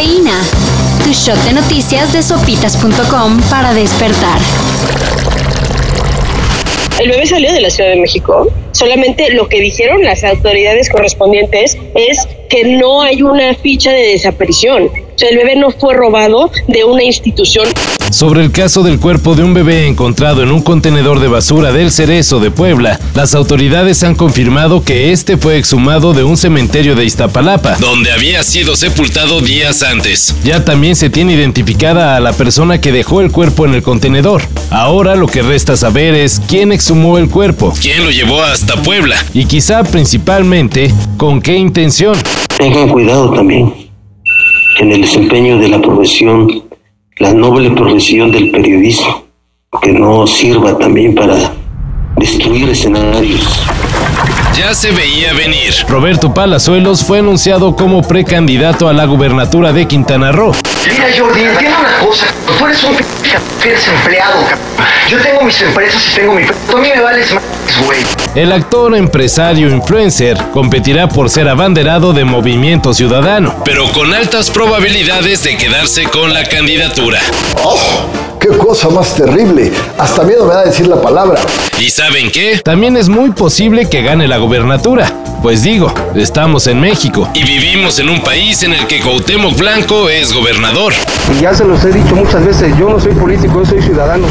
Cafeína. Tu shot de noticias de sopitas.com para despertar. El bebé salió de la Ciudad de México. Solamente lo que dijeron las autoridades correspondientes es que no hay una ficha de desaparición. El bebé no fue robado de una institución. Sobre el caso del cuerpo de un bebé encontrado en un contenedor de basura del Cerezo de Puebla, las autoridades han confirmado que este fue exhumado de un cementerio de Iztapalapa, donde había sido sepultado días antes. Ya también se tiene identificada a la persona que dejó el cuerpo en el contenedor. Ahora lo que resta saber es quién exhumó el cuerpo, quién lo llevó hasta Puebla y quizá principalmente con qué intención. Tengan cuidado también en el desempeño de la profesión la noble profesión del periodismo, que no sirva también para destruir escenarios. Ya se veía venir. Roberto Palazuelos fue anunciado como precandidato a la gubernatura de Quintana Roo. Mira, Jordi, entiendo una cosa. Tú eres un eres empleado, Yo tengo mis empresas y tengo mi... A mí me vales más. El actor, empresario, influencer competirá por ser abanderado de Movimiento Ciudadano, pero con altas probabilidades de quedarse con la candidatura. ¡Oh! ¡Qué cosa más terrible! Hasta miedo me da decir la palabra. ¿Y saben qué? También es muy posible que gane la gubernatura. Pues digo, estamos en México y vivimos en un país en el que Cuauhtémoc Blanco es gobernador. Y ya se los he dicho muchas veces, yo no soy político, yo soy ciudadano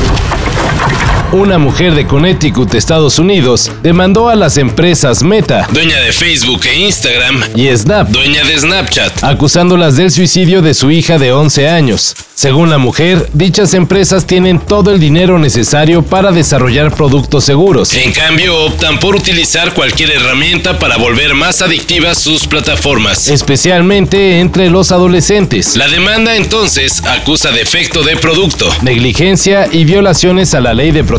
una mujer de Connecticut, Estados Unidos, demandó a las empresas Meta, dueña de Facebook e Instagram, y Snap, dueña de Snapchat, acusándolas del suicidio de su hija de 11 años. Según la mujer, dichas empresas tienen todo el dinero necesario para desarrollar productos seguros. En cambio, optan por utilizar cualquier herramienta para volver más adictivas sus plataformas, especialmente entre los adolescentes. La demanda entonces acusa defecto de producto, negligencia y violaciones a la ley de protección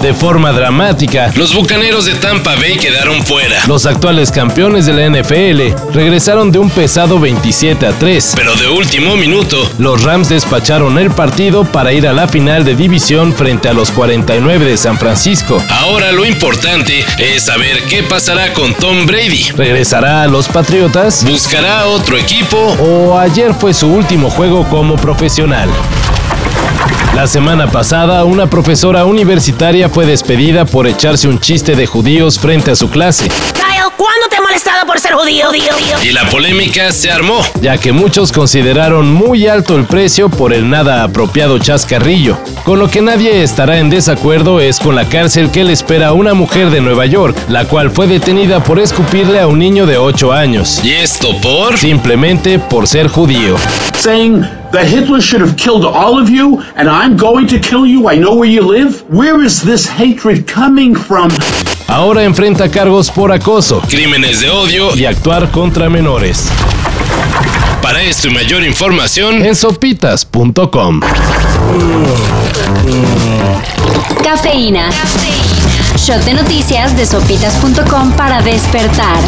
de forma dramática. Los Bucaneros de Tampa Bay quedaron fuera. Los actuales campeones de la NFL regresaron de un pesado 27 a 3, pero de último minuto, los Rams despacharon el partido para ir a la final de división frente a los 49 de San Francisco. Ahora lo importante es saber qué pasará con Tom Brady. ¿Regresará a los Patriotas? ¿Buscará otro equipo? ¿O ayer fue su último juego como profesional? La semana pasada, una profesora universitaria fue despedida por echarse un chiste de judíos frente a su clase. ¿Cuándo te he molestado por ser judío? Y la polémica se armó, ya que muchos consideraron muy alto el precio por el nada apropiado chascarrillo. Con lo que nadie estará en desacuerdo es con la cárcel que le espera a una mujer de Nueva York, la cual fue detenida por escupirle a un niño de 8 años. ¿Y esto por? Simplemente por ser judío. that Hitler should have killed all of you and I'm going to kill you. I know where you live. Where is this hatred coming from? Ahora enfrenta cargos por acoso, crímenes de odio y actuar contra menores. Para esto y mayor información en sopitas.com. Cafeína. Shot de noticias de sopitas.com para despertar.